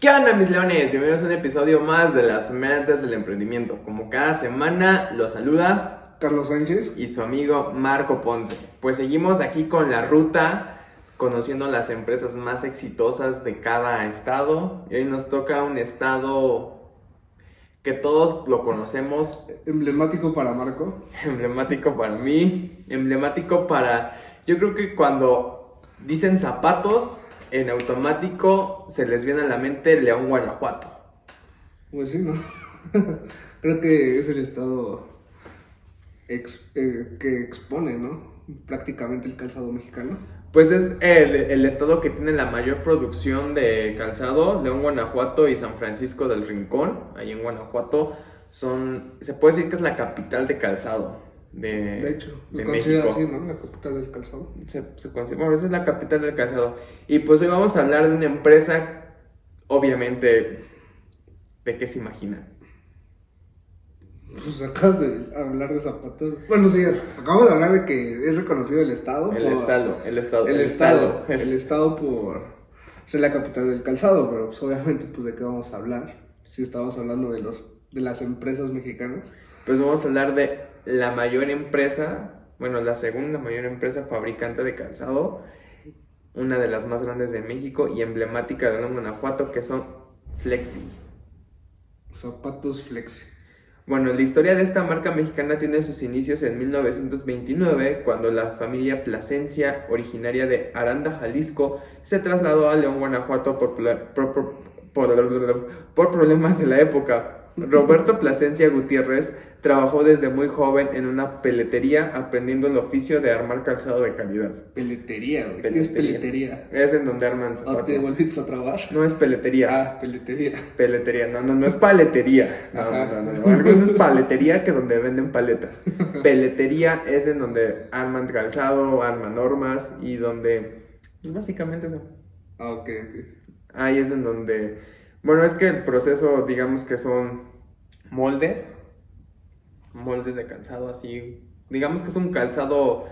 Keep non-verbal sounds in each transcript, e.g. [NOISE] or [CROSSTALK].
¿Qué onda mis leones? Bienvenidos a un episodio más de las mentes del emprendimiento. Como cada semana los saluda Carlos Sánchez. y su amigo Marco Ponce. Pues seguimos aquí con la ruta, conociendo las empresas más exitosas de cada estado. Y hoy nos toca un estado que todos lo conocemos, Emblemático para Marco. [LAUGHS] emblemático para mí, emblemático para... Yo creo que cuando dicen zapatos, en automático se les viene a la mente León, Guanajuato. Pues sí, ¿no? [LAUGHS] Creo que es el estado ex- eh, que expone, ¿no? Prácticamente el calzado mexicano. Pues es el, el estado que tiene la mayor producción de calzado, León, Guanajuato y San Francisco del Rincón, ahí en Guanajuato, son, se puede decir que es la capital de calzado de, De hecho, se de considera México. así, ¿no? La capital del calzado. Se, se considera, bueno, esa es la capital del calzado. Y pues hoy vamos a hablar de una empresa, obviamente, ¿de qué se imaginan? Pues acabas de hablar de zapatos. Bueno, sí, acabamos de hablar de que es reconocido el estado. El por- estado, el estado. El estado. El estado por ser la capital del calzado, pero pues obviamente, pues de qué vamos a hablar. Si estamos hablando de los de las empresas mexicanas. Pues vamos a hablar de la mayor empresa, bueno, la segunda mayor empresa fabricante de calzado, una de las más grandes de México y emblemática de León, Guanajuato, que son Flexi. Zapatos Flexi. Bueno, la historia de esta marca mexicana tiene sus inicios en 1929, cuando la familia Plasencia, originaria de Aranda, Jalisco, se trasladó a León, Guanajuato por, pla- por- por- por- por problemas de la época. Roberto Plasencia Gutiérrez trabajó desde muy joven en una peletería, aprendiendo el oficio de armar calzado de calidad. Peletería, güey. ¿Qué es Peletería. Es en donde arman ¿O zapatos. te volviste a trabar? No es peletería. Ah, peletería. Peletería, no, no, no es paletería. No, Ajá. no, no, no. Algo no es paletería que donde venden paletas. [LAUGHS] Peletería es en donde arman calzado, arman normas y donde, pues básicamente eso. Ah, ok, ok. Ahí es en donde, bueno, es que el proceso, digamos que son moldes, moldes de calzado así, digamos que es un calzado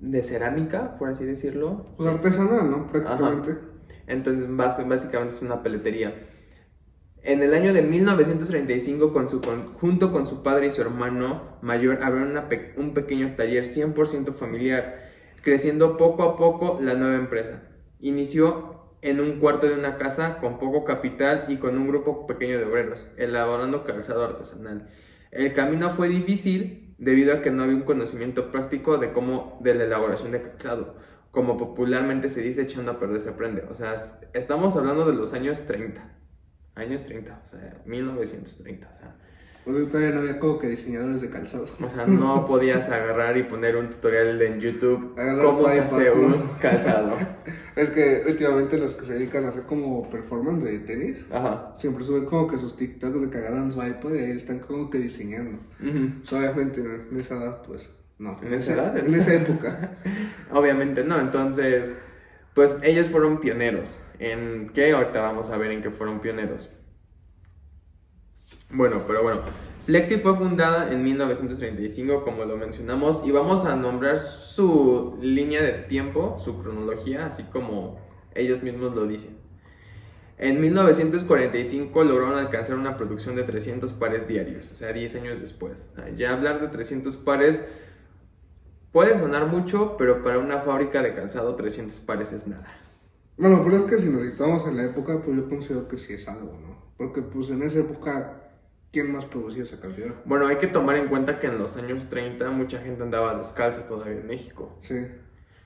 de cerámica, por así decirlo. Pues artesanal, ¿no? Prácticamente. Entonces, básicamente es una peletería. En el año de 1935, con su, con- junto con su padre y su hermano mayor, abrieron una un pequeño taller 100% familiar, creciendo poco a poco la nueva empresa. Inició en un cuarto de una casa con poco capital y con un grupo pequeño de obreros, elaborando calzado artesanal. El camino fue difícil debido a que no había un conocimiento práctico de cómo de la elaboración de calzado como popularmente se dice, echando a perder se aprende. O sea, es- estamos hablando de los años 30. Años 30, o sea, 1930. O sea, Pues todavía no había como que diseñadores de calzado. o sea, no [LAUGHS] podías agarrar y poner un tutorial en YouTube Agarrar cómo se hace un calzado. [LAUGHS] Es que últimamente los que se dedican a hacer como performance de tenis, Ajá. siempre suben como que sus TikToks de que agarran su iPod y ahí están como que diseñando. Pues obviamente en esa edad, pues no. ¿En esa edad? En esa época. [LAUGHS] Obviamente no, entonces, pues ellos fueron pioneros. ¿En qué? Ahorita vamos a ver en qué fueron pioneros. Bueno, pero bueno, Flexi fue fundada en 1935, como lo mencionamos, y vamos a nombrar su línea de tiempo, su cronología, así como ellos mismos lo dicen. En 1945 lograron alcanzar una producción de 300 pares diarios, o sea, 10 años después. Ya hablar de 300 pares Puede sonar mucho, pero para una fábrica de calzado 300 pares es nada. Bueno, pero es que si nos situamos en la época, pues yo considero que sí es algo, ¿no? Porque pues en esa época, ¿quién más producía esa cantidad? Bueno, hay que tomar en cuenta que en los años 30 mucha gente andaba descalza todavía en México. Sí.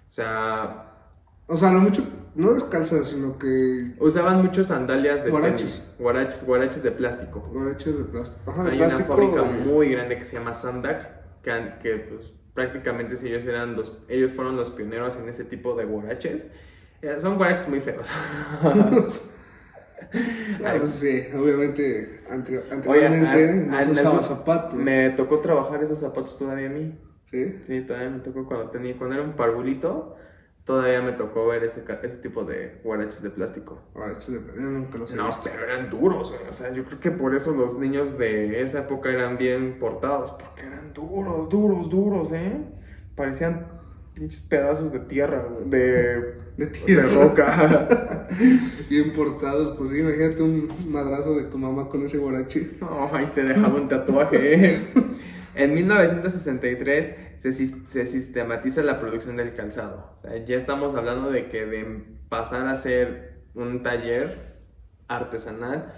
O sea, O sea, no mucho, no descalza, sino que usaban muchos sandalias de Guaraches. guaraches, guaraches de plástico. guaraches de plástico. Ajá, de Hay plástico. una fábrica de- muy grande que se llama Sandak, que, que, pues, prácticamente si ellos eran los, ellos fueron los pioneros en ese tipo de guaraches. Eh, Son guaraches muy feos. [LAUGHS] [LAUGHS] Ah, pues sí, obviamente, Oye, anteriormente a- no a- se en usaba algún- zapatos. Me tocó trabajar esos zapatos todavía a mí. ¿Sí? Sí, todavía me tocó cuando tenía, cuando era un parvulito, todavía me tocó ver ese, ese tipo de guaraches de plástico. Guaraches de plástico, nunca los he No, visto. pero eran duros, güey. O sea, yo creo que por eso los niños de esa época eran bien portados, porque eran duros, duros, duros, ¿eh? Parecían pinches pedazos de tierra, güey, de, De [LAUGHS] tierra. de roca. [LAUGHS] Bien portados, pues sí, imagínate un madrazo de tu mamá con ese guarachi. No, ahí te dejaba un tatuaje. En 1963 se, se sistematiza la producción del calzado. O sea, ya estamos hablando de que de pasar a ser un taller artesanal,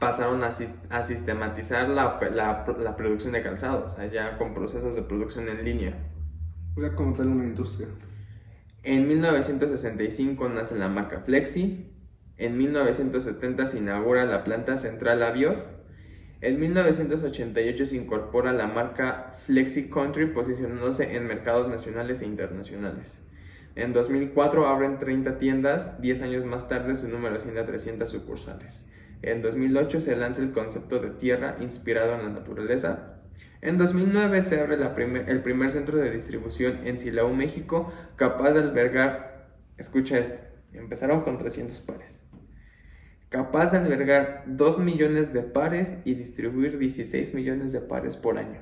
pasaron a, sis- a sistematizar la, la- la producción de calzado. O sea, ya con procesos de producción en línea. O sea, como una industria. En 1965 nace la marca Flexi. En 1970 se inaugura la planta central Avios. En 1988 se incorpora la marca Flexi Country posicionándose en mercados nacionales e internacionales. En 2004 abren 30 tiendas, 10 años más tarde su número asciende a 300 sucursales. En 2008 se lanza el concepto de tierra inspirado en la naturaleza. En 2009 se abre la primer- el primer centro de distribución en Silao, México, capaz de albergar, escucha esto, empezaron con 300 pares, capaz de albergar 2 millones de pares y distribuir 16 millones de pares por año.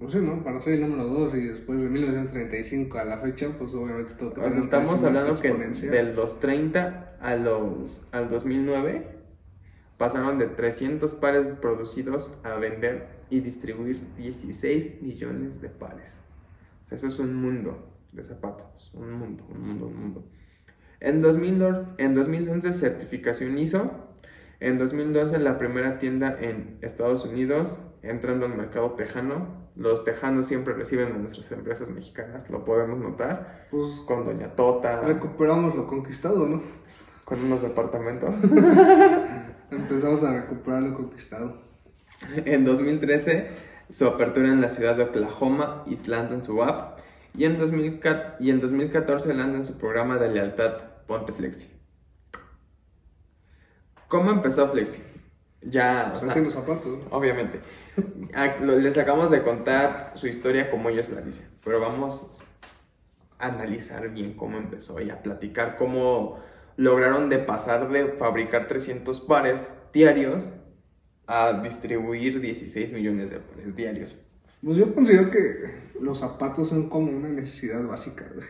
No sé, ¿no? Para ser el número 2 y después de 1935 a la fecha, pues obviamente todo sea, estamos hablando que de los 30 a los, al 2009 pasaron de 300 pares producidos a vender y distribuir 16 millones de pares. O sea, eso es un mundo de zapatos, un mundo, un mundo, un mundo. En, 2000 en 2011 certificación ISO, en 2012 la primera tienda en Estados Unidos, entrando al mercado tejano. Los tejanos siempre reciben a nuestras empresas mexicanas, lo podemos notar Pues con Doña Tota, recuperamos lo conquistado, ¿no? con unos departamentos. [LAUGHS] Empezamos a recuperar lo conquistado. [LAUGHS] en 2013, su apertura en la ciudad de Oklahoma lanzan su app. Y en, 2014, y en 2014 lanzan su programa de lealtad Ponte Flexi. ¿Cómo empezó Flexi? Ya, o Pues sea, haciendo zapatos, obviamente. [LAUGHS] Ah, Les acabamos de contar su historia como ellos la dicen, pero vamos a analizar bien cómo empezó y a platicar cómo lograron de pasar de fabricar 300 pares diarios a distribuir 16 millones de pares diarios. Pues yo considero que los zapatos son como una necesidad básica, güey.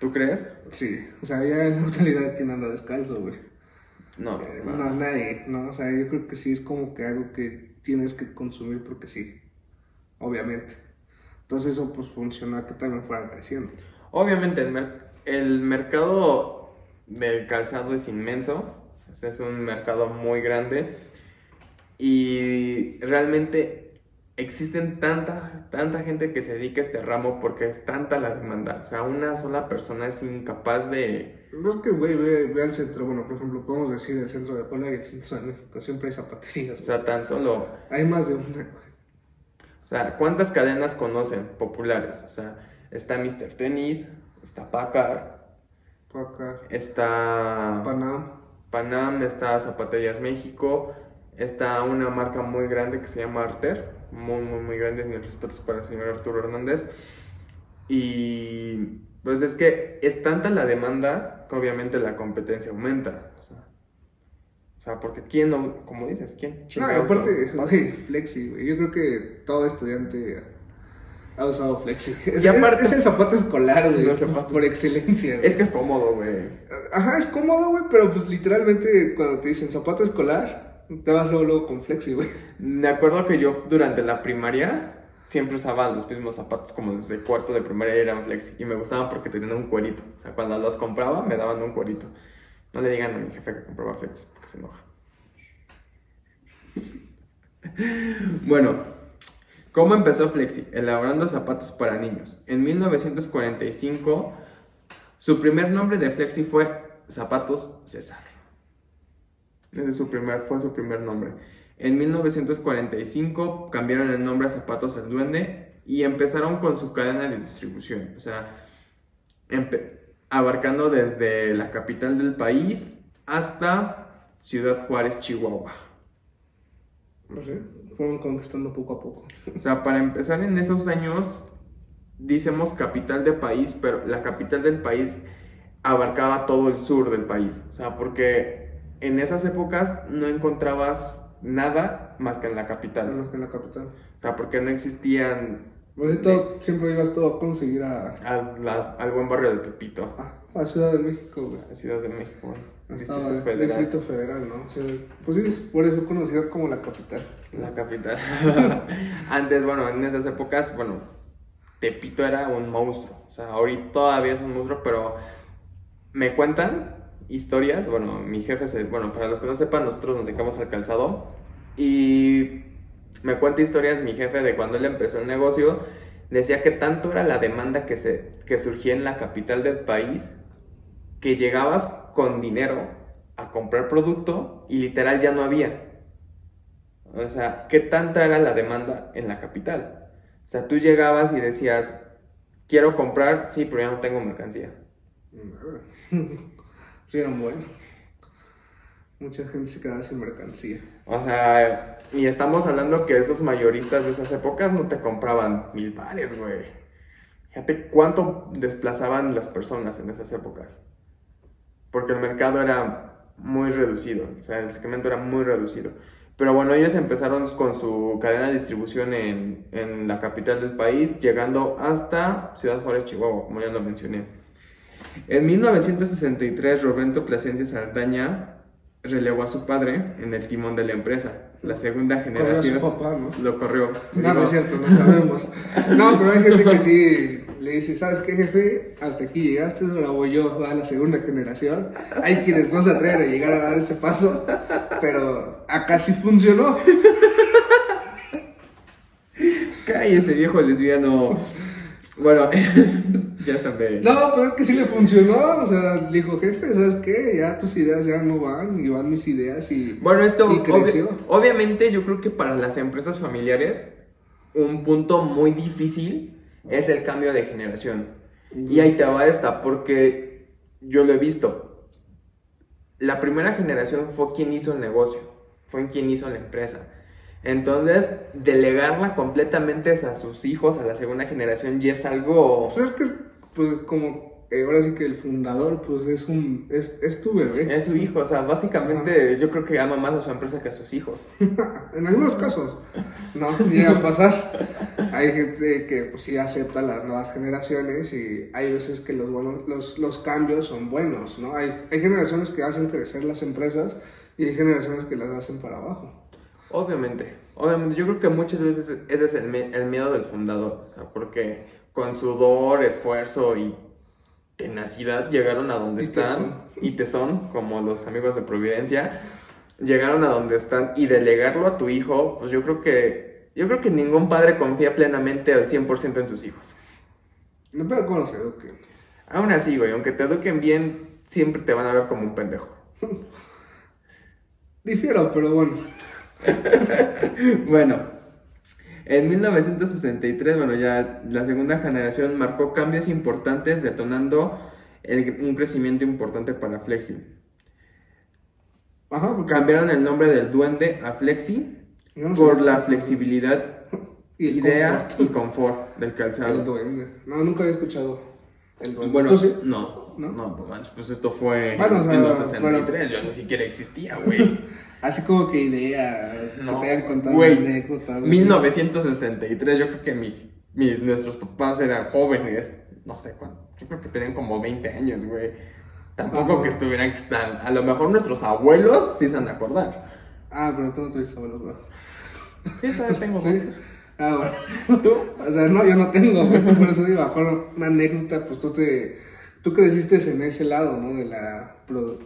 ¿Tú crees? Sí, o sea, ya en la actualidad quien anda descalzo, güey. No, Eh, no. No, nadie, ¿no? O sea, yo creo que sí es como que algo que tienes que consumir porque sí, obviamente. Entonces eso pues funcionó a que también fueran creciendo. Obviamente el, mer- el mercado del calzado es inmenso, es un mercado muy grande y realmente existen tanta, tanta gente que se dedica a este ramo porque es tanta la demanda, o sea, una sola persona es incapaz de... No es que, güey, ve, ve al centro, bueno, por ejemplo, podemos decir el centro de Puebla y el centro de México, siempre hay zapaterías. O sea, tan solo... hay más de una. O sea, ¿cuántas cadenas conocen populares? O sea, está Mr. Tennis, está Packard, Está... Panam, Panam, está Zapaterías México, está una marca muy grande que se llama Arter, muy, muy, muy grande, mis respetos para el señor Arturo Hernández. Y pues es que es tanta la demanda que obviamente la competencia aumenta. O sea, o sea, porque quién, no- como dices, quién No, aparte, güey, Flexi, güey. Yo creo que todo estudiante ha usado Flexi. [LAUGHS] Es, Y aparte- es el zapato escolar, güey, El zapato. por excelencia. güey. Es que es cómodo, güey. Ajá, es cómodo, güey, pero pues literalmente cuando te dicen zapato escolar, te vas luego, luego con Flexi, güey. Me acuerdo que yo durante la primaria siempre usaba los mismos zapatos como desde cuarto de primaria eran flexi y me gustaban porque tenían un cuerito. O sea, cuando los compraba me daban un cuerito. No le digan a mi jefe que compraba flexi porque se enoja. [LAUGHS] bueno, ¿cómo empezó Flexi? Elaborando zapatos para niños. En 1945 su primer nombre de Flexi fue Zapatos César. Ese fue su primer nombre. En 1945 cambiaron el nombre a Zapatos El Duende y empezaron con su cadena de distribución. O sea, abarcando desde la capital del país hasta Ciudad Juárez, Chihuahua. No sé, fueron conquistando poco a poco. O sea, para empezar en esos años, decimos capital de país, pero la capital del país abarcaba todo el sur del país. O sea, porque en esas épocas no encontrabas nada más que en la capital. Menos que en la capital. O sea, porque no existían Pues todo- siempre ibas todo a conseguir a, A las- al buen barrio de Tepito, a, a Ciudad de México, güey. la Ciudad de México, Estaba Distrito Federal, Distrito Federal, ¿no? Pues sí, es por eso conocida como la capital. la capital. [LAUGHS] Antes, bueno, en esas épocas, bueno, Tepito era un monstruo. O sea, ahorita todavía es un monstruo, pero me cuentan historias. Bueno, mi jefe, se, bueno, para los que no sepan, nosotros nos dedicamos al calzado. Y me cuenta historias mi jefe de cuando él empezó el negocio. Decía que tanto era la demanda que, se, que surgía en la capital del país que llegabas con dinero a comprar producto y literal ya no había. O sea, ¿qué tanta era la demanda en la capital? O sea, tú llegabas y decías, quiero comprar, sí, pero ya no tengo mercancía. [LAUGHS] Sí, eran buenos. Mucha gente se quedaba sin mercancía. O sea, y estamos hablando que esos mayoristas de esas épocas no te compraban mil pares, güey. Fíjate cuánto desplazaban las personas en esas épocas. Porque el mercado era muy reducido, o sea, el segmento era muy reducido. Pero bueno, ellos empezaron con su cadena de distribución en, en la capital del país, llegando hasta Ciudad Juárez, Chihuahua, como ya lo mencioné. En 1963, Roberto Plasencia Saldaña relevó a su padre en el timón de la empresa. La segunda Corrió a su generación papá, ¿no? lo corrió. No, no es Digo, cierto, no sabemos. [LAUGHS] No, pero hay gente que sí le dice, ¿sabes qué, jefe? Hasta aquí llegaste, ahora voy yo a la segunda generación. Hay quienes no se atreven a llegar a dar ese paso, pero acá sí funcionó. [LAUGHS] Cállese, viejo lesbiano. Bueno, [LAUGHS] ya están bien. No, pues es que sí le funcionó. O sea, dijo, jefe, ¿sabes qué? Ya tus ideas ya no van, y van mis ideas y... Bueno, esto Y creció. obvi- obviamente yo creo que para las empresas familiares un punto muy difícil es el cambio de generación. Y ahí te va esta, porque yo lo he visto. La primera generación fue quien hizo el negocio, fue quien hizo la empresa. Entonces, delegarla completamente a sus hijos, a la segunda generación, ya es algo... Pues es que, es, pues como, eh, ahora sí que el fundador, pues es un... Es, es tu bebé. Es su hijo, o sea, básicamente yo creo que ama más a su empresa que a sus hijos. [LAUGHS] En algunos casos, no llega a pasar. Hay gente que pues sí acepta las nuevas generaciones y hay veces que los, buenos, los, los cambios son buenos, ¿no? Hay, hay generaciones que hacen crecer las empresas y hay generaciones que las hacen para abajo. Obviamente, obviamente, yo creo que muchas veces ese es el, el miedo del fundador, o sea, porque con sudor, esfuerzo y tenacidad llegaron a donde Y están tesón. y tesón, como los amigos de Providencia, llegaron a donde están y delegarlo a tu hijo, pues yo creo que yo creo que ningún padre confía plenamente al 100% en sus hijos. No pero cómo se eduquen. Aún así, güey, aunque te eduquen bien, siempre te van a ver como un pendejo. [LAUGHS] Difiero, pero bueno. [LAUGHS] [LAUGHS] Bueno, en 1963, bueno, ya la segunda generación marcó cambios importantes, detonando el- un crecimiento importante para Flexi. Ajá, porque Cambiaron el nombre del duende a Flexi por la flexibilidad, y el idea confort. y confort del El calzado. duende. No, nunca había escuchado el. Bueno, ¿Tú sí? no, ¿No? no, pues, pues esto fue Bueno, o sea, en los 63, yo ni siquiera existía, [LAUGHS] güey. Así como que idea, No, que te hayan contado güey, una anécdota. algo así. 1963, yo creo que mi, mi- nuestros papás eran jóvenes, no sé cuánto, yo creo que tenían como 20 años, güey. Tampoco Ajá. que estuvieran que están, a lo mejor nuestros abuelos sí se han de acordar. Ah, pero tú no tuviste abuelos, ¿no? Sí, todavía tengo [LAUGHS] Sí. Ah, bueno. [LAUGHS] ¿Tú? O sea, no, yo no tengo. [LAUGHS] Por eso digo, acuerdo una anécdota, pues tú te. Tú creciste en ese lado, ¿no? De la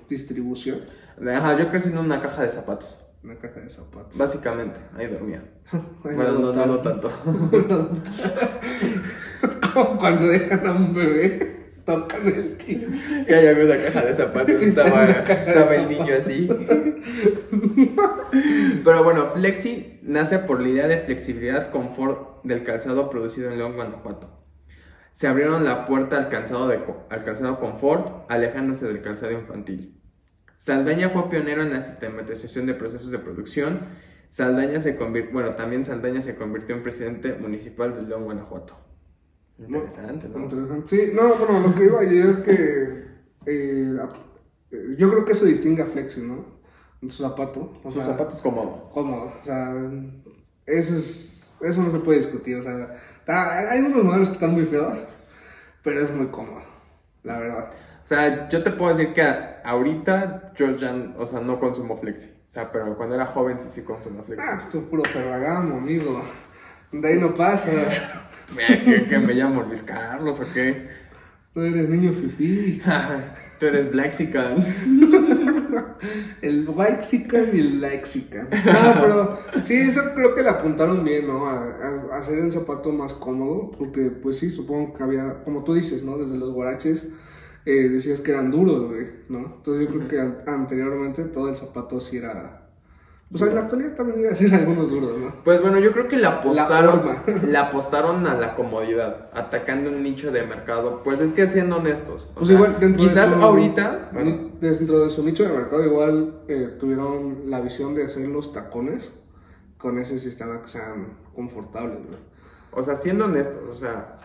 distribución. Ajá, yo crecí en una caja de zapatos, Una caja de zapatos. básicamente, ahí dormía. [LAUGHS] Bueno, no, no, no tanto. Como cuando dejan a un bebé, tocan el tiro. Ya ya vi una caja de zapatos, estaba, estaba el niño así. Pero bueno, Flexi nace por la idea de flexibilidad confort del calzado producido en León, Guanajuato. Se abrieron la puerta al calzado, de, al calzado confort, alejándose del calzado infantil. Saldaña fue pionero en la sistematización de procesos de producción. Saldaña se convirtió, bueno, también Saldaña se convirtió en presidente municipal de León, Guanajuato. Interesante, ¿no? Interesante. Sí, no, bueno, lo que iba yo es que. eh, eh, yo creo que eso distingue a Flexi, ¿no? Su zapato. O Sus sea, zapatos cómodos. cómodo. O sea, eso es. Eso no se puede discutir. O sea, Está- hay unos modelos que están muy feos, pero es muy cómodo, la verdad. O sea, yo te puedo decir que ahorita yo ya, o sea, no consumo Flexi. O sea, pero cuando era joven sí sí consumía Flexi. Ah, tú puro ferragamo, amigo. De ahí no pasas. [LAUGHS] ¿qué, qué me llamo Luis Carlos o qué? Tú eres niño fifí. [LAUGHS] Tú eres Blaxican. [LAUGHS] El Waxican y el Lexican. No, pero sí, eso creo que le apuntaron bien, ¿no? A, a- a hacer el zapato más cómodo, porque pues sí, supongo que había, como tú dices, ¿no? Desde los guaraches eh, decías que eran duros, güey, ¿no? Entonces yo creo que an- anteriormente todo el zapato sí era... Pues en la actualidad también iba a ser algunos duros, ¿no? Pues bueno, yo creo que le apostaron, le apostaron a la comodidad, atacando un nicho de mercado. Pues es que siendo honestos. Pues sea, igual dentro quizás de su, ahorita, bueno, dentro de su nicho de mercado igual eh, tuvieron la visión de hacer los tacones con ese sistema que sean confortables, ¿no? o sea, siendo honestos, o sea,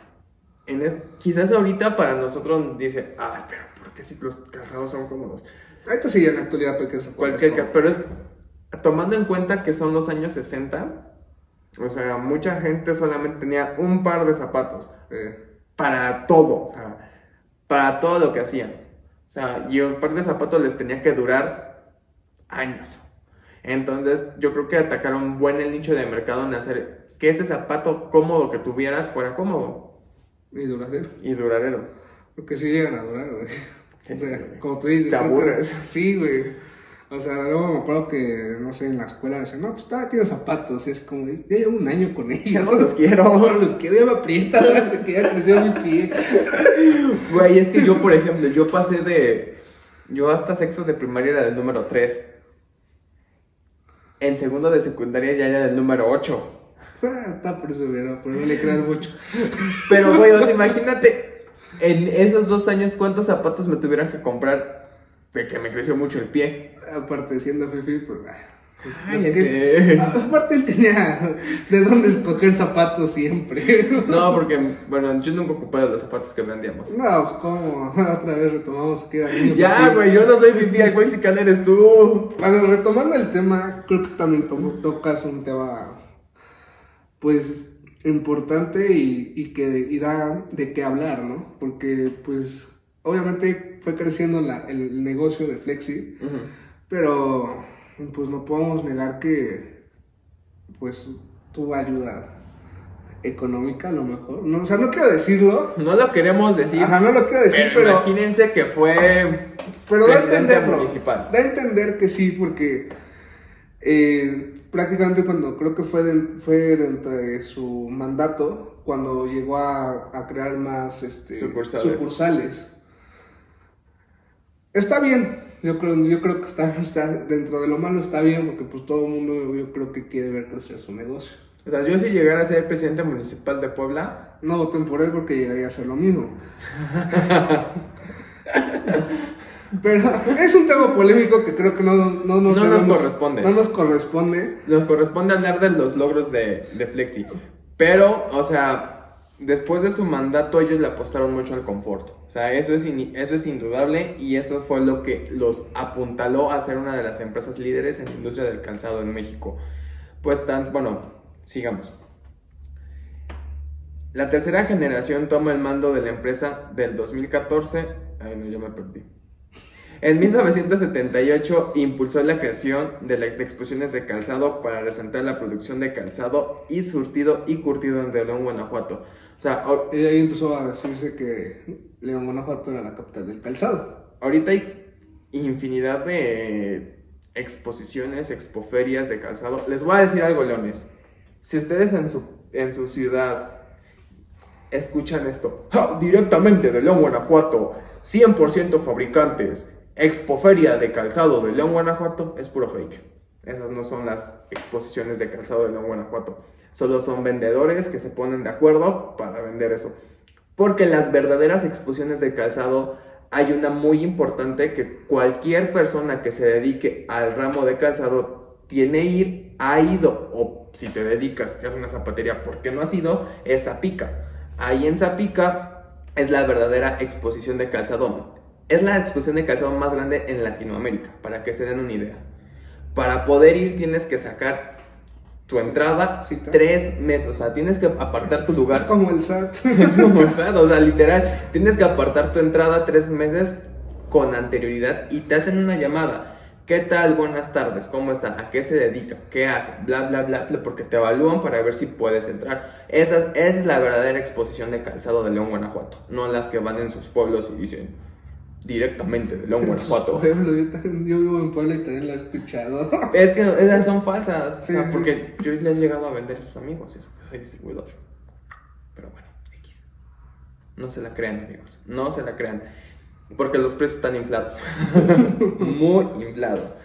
en es- quizás ahorita para nosotros dice, ay, pero ¿por qué si los calzados son cómodos? Ahorita sí, en la actualidad cualquier. Cualquier, pero es tomando en cuenta que son los años 60, o sea, mucha gente solamente tenía un par de zapatos eh, para todo, o sea, para todo lo que hacían. O sea, y un par de zapatos les tenía que durar años. Entonces, yo creo que atacaron buen el nicho de mercado en hacer que ese zapato cómodo que tuvieras fuera cómodo y duradero. y duradero. Porque sí llegan a durar, güey. O sea, como tú dices. Te aburres. Sí, güey. O sea, luego me acuerdo que, no sé, en la escuela decían, no, pues todavía tiene zapatos. Y es como, ya llevo un año con ellos. Ya [LAUGHS] no los quiero. [LAUGHS] No los quiero, ya me aprieta, [LAUGHS] que ya creció mi pie. Güey, es que yo, por ejemplo, yo pasé de. Yo hasta sexto de primaria era del número 3. En segundo de secundaria ya era del número 8. Ah, está perseverado, pero no le crean mucho. Pero, güey, o sea, imagínate, en esos dos años, cuántos zapatos me tuvieron que comprar de que me creció mucho el pie. Aparte, siendo Fifi, pues. ah, Ay, es que- aparte, él tenía de dónde escoger zapatos siempre. No, porque, bueno, yo nunca ocupé de los zapatos que vendíamos. No, pues, como otra vez retomamos que era niño. Ya, güey, yo no soy Fifi, el Mexican eres tú. Bueno, retomando el tema, creo que también to- tocas un tema, pues, importante y, y que y da de qué hablar, ¿no? Porque, pues, obviamente fue creciendo la- el negocio de Flexi, pero, pues, no podemos negar que, pues, tuvo ayuda económica a lo mejor. No, o sea, no quiero decirlo. No lo queremos decir, Ajá, no lo quiero decir, pero, pero... imagínense que fue Pero da a entenderlo. municipal. Da a entender que sí, porque eh, prácticamente cuando creo que fue, de- fue dentro de su mandato, cuando llegó a, a crear más este, Sucursales. sucursales. Está bien, yo creo, yo creo que está, está dentro de lo malo está bien, porque pues todo el mundo yo creo que quiere ver crecer su negocio. O sea, yo si llegara a ser presidente municipal de Puebla, No voten por él porque llegaría a ser lo mismo. [LAUGHS] Pero es un tema polémico que creo que no, no nos, No nos corresponde. No nos corresponde. nos corresponde hablar de los logros de, de Flexi. Pero, o sea, después de su mandato ellos le apostaron mucho al confort. O sea, eso es, eso es indudable y eso fue lo que los apuntaló a ser una de las empresas líderes en la industria del calzado en México. Pues tan, bueno, sigamos. La tercera generación toma el mando de la empresa del 2014. Ay, no, ya me perdí. En 1978 impulsó la creación de las exposiciones de calzado para resaltar la producción de calzado y surtido y curtido en León, Guanajuato. O sea, ahí empezó a decirse que León, Guanajuato era la capital del calzado. ahorita hay infinidad de exposiciones, expoferias de calzado. Les voy a decir algo, leones. Si ustedes en su, en su ciudad escuchan esto, ¡Ja! directamente de León, Guanajuato, 100% fabricantes, expoferia de calzado de León, Guanajuato, es puro fake. Esas no son las exposiciones de calzado de León, Guanajuato. Solo son vendedores que se ponen de acuerdo para vender eso. Porque las verdaderas exposiciones de calzado hay una muy importante que cualquier persona que se dedique al ramo de calzado tiene ir, ha ido, o si te dedicas a una zapatería porque no has ido, es Zapica. Ahí en Zapica es la verdadera exposición de calzado. Es la exposición de calzado más grande en Latinoamérica, para que se den una idea. Para poder ir tienes que sacar tu entrada Cita. tres meses. O sea, tienes que apartar tu Es lugar. como el SAT. [LAUGHS] Es como el SAT, o sea, literal, tienes que apartar tu entrada tres meses con anterioridad y te hacen una llamada. ¿Qué tal? Buenas tardes, ¿cómo está? ¿A qué se dedica? ¿Qué hace? Bla, bla, bla, bla, porque te evalúan para ver si puedes entrar. Esa, esa es la verdadera exposición de calzado de León, Guanajuato, no las que van en sus pueblos y dicen directamente de León, Guanajuato. Por ejemplo, yo, también- yo vivo en Puebla y también la he escuchado. [LAUGHS] Es que esas son falsas, o Sí, sea, sí. porque yo les he llegado a vender a sus amigos, eso, soy distribuidor. Pero bueno, X. No se la crean, amigos, no se la crean, porque los precios están inflados, [LAUGHS] muy inflados.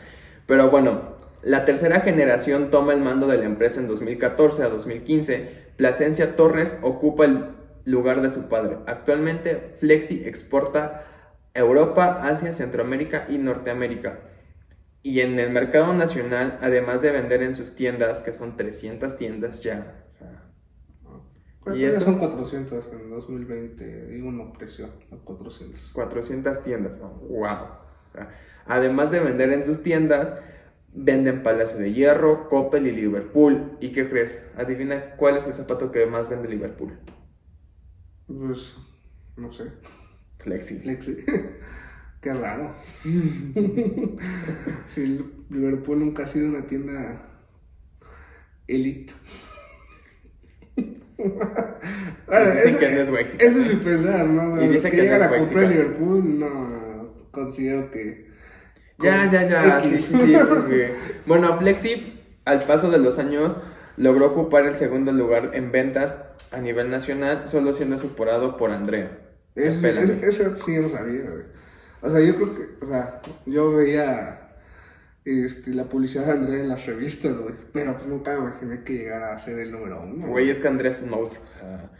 Pero bueno, la tercera generación toma el mando de la empresa en 2014 a 2015. Plasencia Torres ocupa el lugar de su padre. Actualmente, Flexi exporta Europa, Asia, Centroamérica y Norteamérica. Y en el mercado nacional, además de vender en sus tiendas, que son 300 tiendas ya. o sea, Creo ¿Y eso? son 400 en 2020. Digo, no creció a 400. 400 tiendas. ¡Wow! Además de vender en sus tiendas, venden Palacio de Hierro, Coppel y Liverpool. ¿Y qué crees? Adivina cuál es el zapato que más vende Liverpool. Pues, no sé. Flexi. Lexi. [LAUGHS] Qué raro. [LAUGHS] sí, Liverpool nunca ha sido una tienda elite. [LAUGHS] Bueno, Dicen que no es Wexi. Eso es mi pensar, ¿no? Y Los dice que, que no llegan es a comprar. Liverpool, no considero que. Ya, ya, ya. Sí, sí, sí, Bueno, Flexi, al paso de los años, logró ocupar el segundo lugar en ventas a nivel nacional, solo siendo superado por Andrea. Es- Espérame. es- Eso sí no sabía, güey. O sea, yo creo que, o sea, yo veía este, la publicidad de Andrea en las revistas, güey. Pero pues nunca me imaginé que llegara a ser el número uno. Güey, es que Andrea es un monstruo. O sea,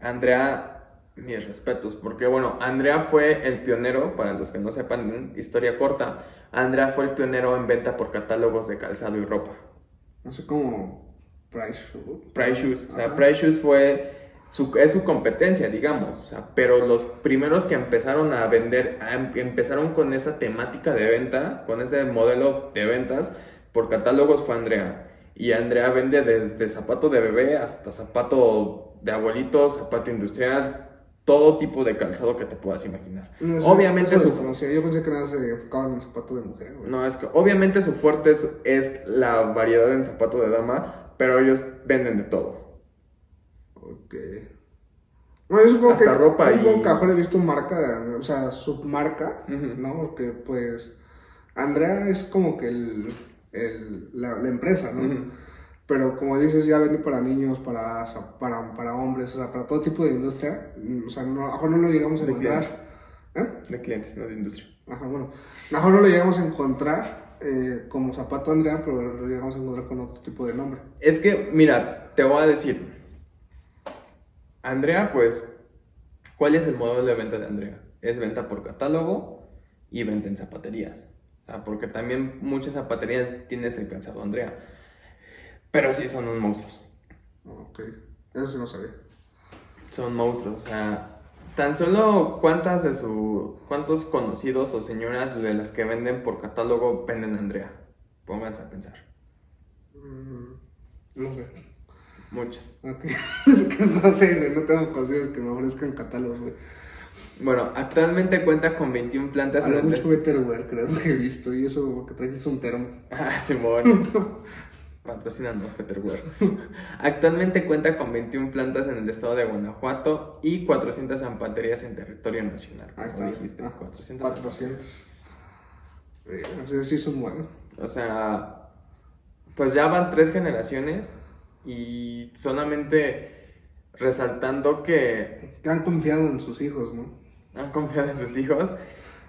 Andrea, mis respetos. Porque, bueno, Andrea fue el pionero, para los que no sepan, historia corta. Andrea fue el pionero en venta por catálogos de calzado y ropa. No sé cómo. Price Shoe. Price Shoes. O sea. Price Shoes fue. Su, es su competencia, digamos. O sea, pero los primeros que empezaron a vender, a- em- empezaron con esa temática de venta, con ese modelo de ventas por catálogos fue Andrea. Y Andrea vende desde zapato de bebé hasta zapato de abuelito, zapato industrial, todo tipo de calzado que te puedas imaginar. No, eso- obviamente eso su. Yo pensé que nada se enfocaban en el zapato de mujer, güey. no, es que obviamente su fuerte es, es la variedad en zapato de dama, pero ellos venden de todo. Ok. Bueno, yo supongo Hasta que. ropa y- que a lo mejor he visto marca, o sea, submarca. ¿no? Porque, pues. Andrea es como que el, el- la, la empresa, ¿no? Pero como dices, ya vende para niños, para, para, para hombres, o sea, para todo tipo de industria. Mm, O sea, no, mejor no lo llegamos a De encontrar. ¿Eh? De clientes, no de industria. Ajá, bueno. A lo mejor no lo llegamos a encontrar eh, como zapato Andrea, pero lo llegamos a encontrar con otro tipo de nombre. Es que, mira, te voy a decir. Andrea, pues, ¿cuál es el modelo de venta de Andrea? Es venta por catálogo y venta en zapaterías. O sea, porque también muchas zapaterías tienes el calzado Andrea. Pero sí son unos monstruos. Ok, eso sí no sabía. Son monstruos. O sea, tan solo cuántas de su. cuántos conocidos o señoras de las que venden por catálogo venden Andrea. Pónganse a pensar. Mm, no sé. Muchas. Ok. [LAUGHS] es que no sé, no tengo conocidos que me ofrezcan catálogos, güey. Bueno, actualmente cuenta con 21 plantas Habla en el mucho Betterware, creo que he visto, y eso porque trajiste un termo. Ah, Simón. [LAUGHS] Patrocínanos, Peterware. Actualmente cuenta con 21 plantas en el estado de Guanajuato y 400 zapaterías en territorio nacional. Ahí Como está. dijiste, Ah, 400. 400. Eh, así sí son buenos. O sea, pues ya van tres generaciones y solamente resaltando que Que han confiado en sus hijos, ¿no? han confiado en sus hijos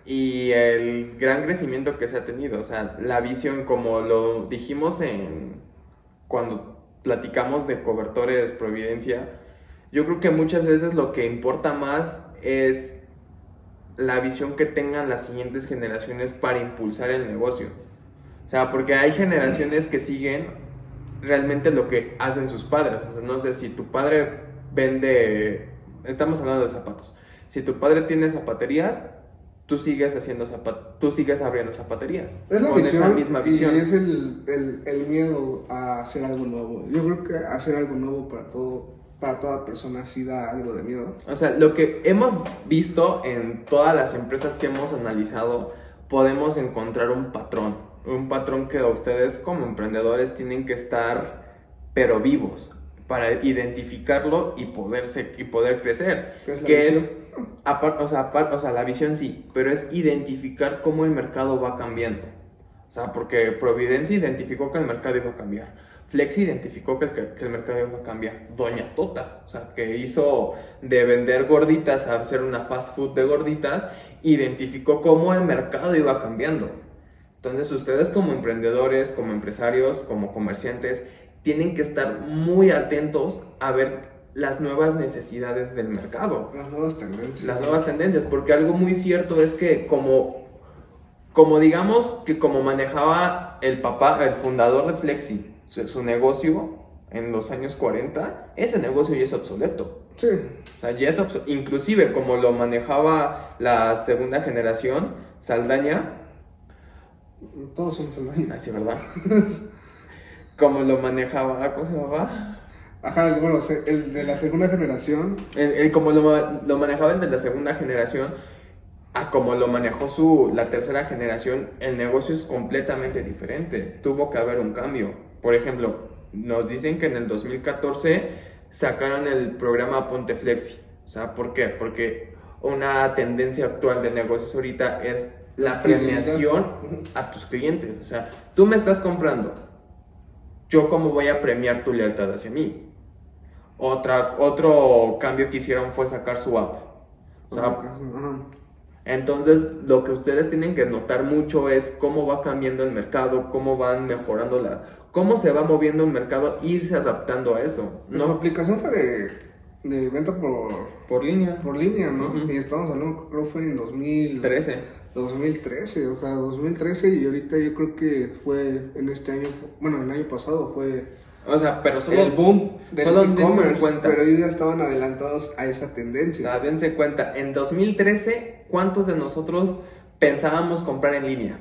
y el gran crecimiento que se ha tenido, o sea, la visión como lo dijimos en cuando platicamos de cobertores Providencia, yo creo que muchas veces lo que importa más es la visión que tengan las siguientes generaciones para impulsar el negocio. O sea, porque hay generaciones que siguen realmente lo que hacen sus padres. O sea, no sé si tu padre vende, estamos hablando de zapatos. Si tu padre tiene zapaterías, tú sigues haciendo zapat tú sigues abriendo zapaterías. Es la con visión, esa misma visión. y es el, el, el miedo a hacer algo nuevo. Yo creo que hacer algo nuevo para todo para toda persona sí da algo de miedo. O sea, lo que hemos visto en todas las empresas que hemos analizado, podemos encontrar un patrón. Un patrón que ustedes como emprendedores tienen que estar, pero vivos, para identificarlo y, poderse, y poder crecer. ¿Qué es la que visión? es, o, sea, o sea, la visión sí, pero es identificar cómo el mercado va cambiando. O sea, porque Providencia identificó que el mercado iba a cambiar. Flexi identificó que el, que el mercado iba a cambiar. Doña Tota, o sea, que hizo de vender gorditas a hacer una fast food de gorditas, identificó cómo el mercado iba cambiando. Entonces, ustedes como emprendedores, como empresarios, como comerciantes, tienen que estar muy atentos a ver las nuevas necesidades del mercado Las nuevas tendencias. las nuevas tendencias, porque algo muy cierto es que como, como digamos que como manejaba el papá, el fundador de Flexi, su, su negocio en los años 40, ese negocio ya es obsoleto. Sí, O sea, ya es obso- inclusive como lo manejaba la segunda generación, Saldaña, todos somos el daño. así verdad, [LAUGHS] como lo manejaba, ¿cómo se llamaba? Ajá, bueno, el de la segunda generación, El- el- como lo, lo manejaba el de la segunda generación, a como lo manejó su, la tercera generación, el negocio es completamente diferente. Tuvo que haber un cambio. Por ejemplo, nos dicen que en el 2014 sacaron el programa Ponte Flexi. O sea, ¿por qué? Porque una tendencia actual de negocios ahorita es la premiación a tus clientes. O sea, tú me estás comprando. Yo cómo voy a premiar tu lealtad hacia mí. Otra, otro cambio que hicieron fue sacar su app. O sea, ajá, entonces, lo que ustedes tienen que notar mucho es cómo va cambiando el mercado, cómo van mejorando la, cómo se va moviendo el mercado, irse adaptando a eso, Pues Su no aplicación fue de, de venta por, por línea. por línea, ¿no? Y estamos hablando, creo que fue en 2000, 13. 2013, o sea, 2013 y ahorita yo creo que fue en este año, bueno, el año pasado fue O sea, pero solo el boom del e-commerce, pero ellos ya estaban adelantados a esa O tendencia. sea, dense cuenta, en 2013, ¿cuántos de nosotros pensábamos comprar en línea?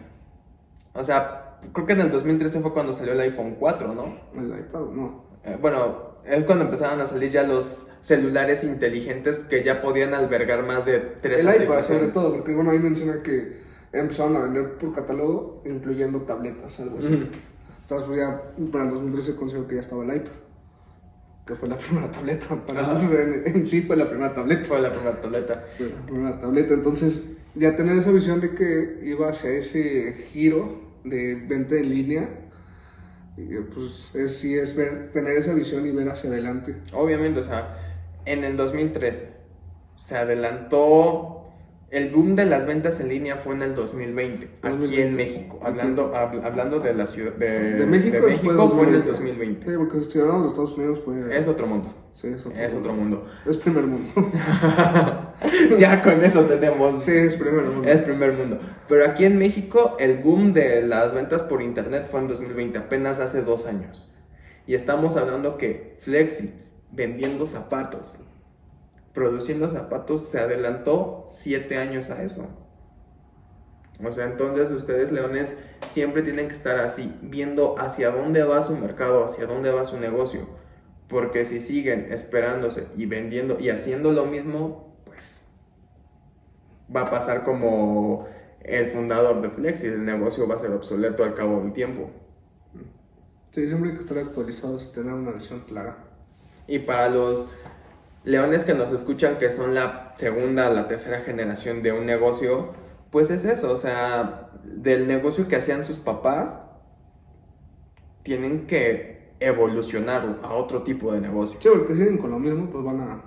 O sea, creo que en el 2013 fue cuando salió el iPhone 4, ¿no? El iPad, no. Eh, bueno, es cuando empezaron a salir ya los celulares inteligentes que ya podían albergar más de tres El iPad, sobre todo, porque bueno, ahí menciona que empezaron a vender por catálogo, incluyendo tabletas, algo así. Ujú. Entonces, pues ya para el 2013 considero que ya estaba el iPad, que fue la [LAUGHS] primera tableta. Para mí, en, en sí fue la primera tableta. Fue la primera tableta. Fue la primera tableta. Entonces, ya tener esa visión de que iba hacia ese giro de venta en línea, pues es, sí es ver, tener esa visión y ver hacia adelante. Obviamente, o sea, en el 2013 se adelantó. El boom de las ventas en línea fue en el 2020, aquí 2020. en México. Hablando, hab- hablando de la ciudad de, De México, de fue, fue en el 2020. 2020. Sí, porque si hablamos de Estados Unidos, pues. Es otro mundo. sí, es otro, Es otro mundo. Es primer mundo. [LAUGHS] ya con eso tenemos. sí, es primer mundo. Es primer mundo. Pero aquí en México el boom de las ventas por internet fue en 2020, apenas hace dos años. Y estamos hablando que Flexis, vendiendo zapatos, produciendo zapatos, se adelantó siete años a eso. O sea, entonces ustedes, leones, siempre tienen que estar así, viendo hacia dónde va su mercado, hacia dónde va su negocio. Porque si siguen esperándose y vendiendo y haciendo lo mismo, pues va a pasar como el fundador de Flexi, el negocio va a ser obsoleto al cabo del tiempo. Sí, siempre hay que estar actualizados y tener una visión clara. Y para los leones que nos escuchan, que son la segunda, la tercera generación de un negocio, pues es eso, o sea, del negocio que hacían sus papás, tienen que evolucionarlo a otro tipo de negocio. Sí, porque si siguen con lo mismo, pues van a.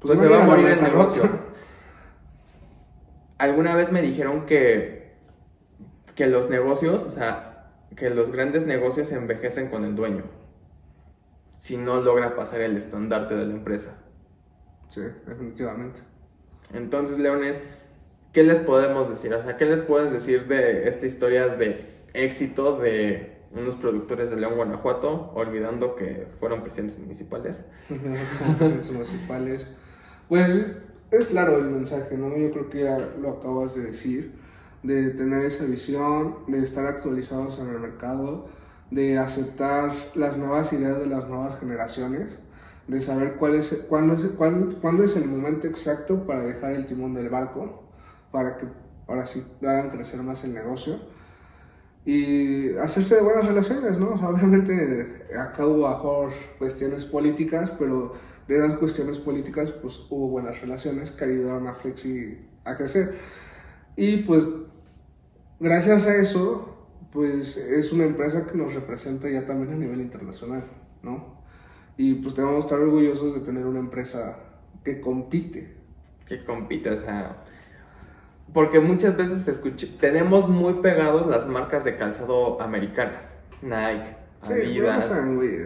Pues, van se va a morir el negocio. [LAUGHS] Alguna vez me dijeron que, que los negocios, o sea, que los grandes negocios envejecen con el dueño, si no logra pasar el estandarte de la empresa. Sí, definitivamente. Entonces, Leones, ¿qué les podemos decir? O sea, ¿qué les puedes decir de esta historia de éxito de unos productores de León, Guanajuato, olvidando que fueron presidentes municipales? Presidentes municipales. Pues es claro el mensaje, ¿no? Yo creo que ya lo acabas de decir, de tener esa visión, de estar actualizados en el mercado, de aceptar las nuevas ideas de las nuevas generaciones, de saber cuál es, cuándo, es, cuándo es el momento exacto para dejar el timón del barco, para que ahora sí hagan crecer más el negocio y hacerse de buenas relaciones, ¿no? [LAUGHS] obviamente acá hubo cuestiones políticas, pero de esas cuestiones políticas pues hubo buenas relaciones que ayudaron a Flexi a crecer. Y pues gracias a eso pues es una empresa que nos representa ya también a nivel internacional, ¿no? Y pues debemos estar orgullosos de tener una empresa que compite. Que compite, o sea, porque muchas veces tenemos muy pegados las marcas de calzado americanas, Nike, Adidas,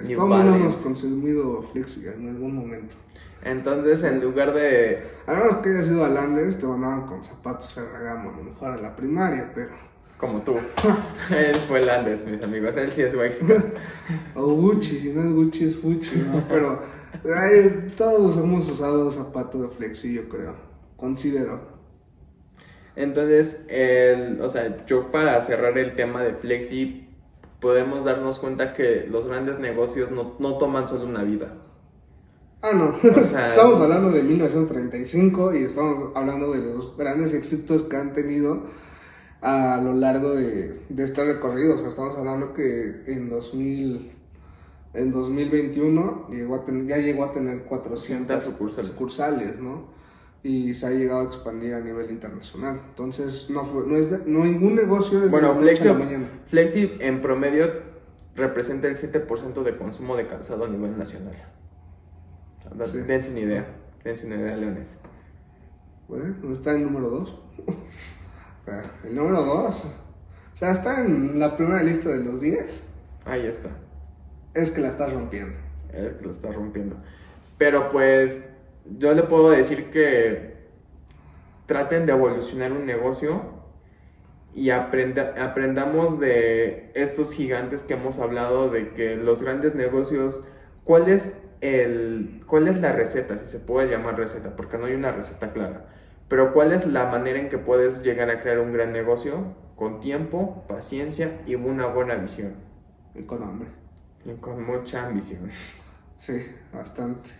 sí, Todo mundo hemos consumido Flexi en algún momento. Entonces, en lugar de... A menos que haya sido Alandes, te mandaban con zapatos Ferragamo, a lo mejor a la primaria, pero como tú. [LAUGHS] él fue Landes, mis amigos. Él sí es Wexi. [LAUGHS] o Gucci, si no es Gucci es Fucci, ¿no? [LAUGHS] Pero todos hemos usado zapatos de flexi, yo creo. Considero. Entonces, el, o sea, yo para cerrar el tema de flexi, podemos darnos cuenta que los grandes negocios no, no toman solo una vida. Ah, no. estamos hablando de 1935 y estamos hablando de los grandes éxitos que han tenido a lo largo de, de este recorrido. O sea, estamos hablando que en 2000, en 2021 llegó a ya llegó a tener 400 sucursales. ¿no? Y se ha llegado a expandir a nivel internacional. Entonces, no, fue, no es no ningún negocio desde bueno, Flexi, Flexi en promedio representa el 7% de consumo de calzado a nivel nacional. Dense una idea, dense una idea, Leones. Bueno, está en número 2. [LAUGHS] El número 2. O sea, está en la primera lista de los 10. Ahí está. Es que la estás rompiendo. Es que la estás rompiendo. Pero pues yo le puedo decir que traten de evolucionar un negocio y aprendamos de estos gigantes que hemos hablado, de que los grandes negocios, ¿cuál es, el, cuál es la receta, si se puede llamar receta? Porque no hay una receta clara pero ¿cuál es la manera en que puedes llegar a crear un gran negocio? Con tiempo, paciencia y una buena visión. Y con hambre. Y con mucha ambición. Sí, bastante.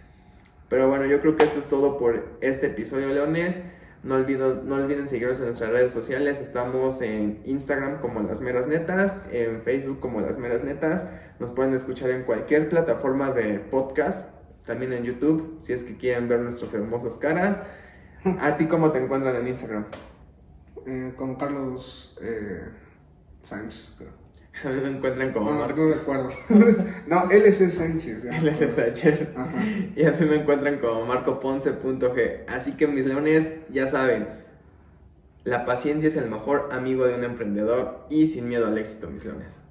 Pero bueno, yo creo que esto es todo por este episodio, Leones. No olviden, no olviden seguirnos en nuestras redes sociales. Estamos en Instagram como Las Meras Netas, en Facebook como Las Meras Netas. Nos pueden escuchar en cualquier plataforma de podcast, también en YouTube, si es que quieren ver nuestras hermosas caras. [LAUGHS] ¿A ti cómo te encuentran en Instagram? Eh, con Carlos eh, Sánchez, creo. [LAUGHS] A mí me encuentran como no, Marco. No recuerdo. [LAUGHS] no, LC Sánchez. LC Sánchez. Y a mí me encuentran como marcoponce.g. Así que mis leones, ya saben, la paciencia es el mejor amigo de un emprendedor y sin miedo al éxito, mis leones.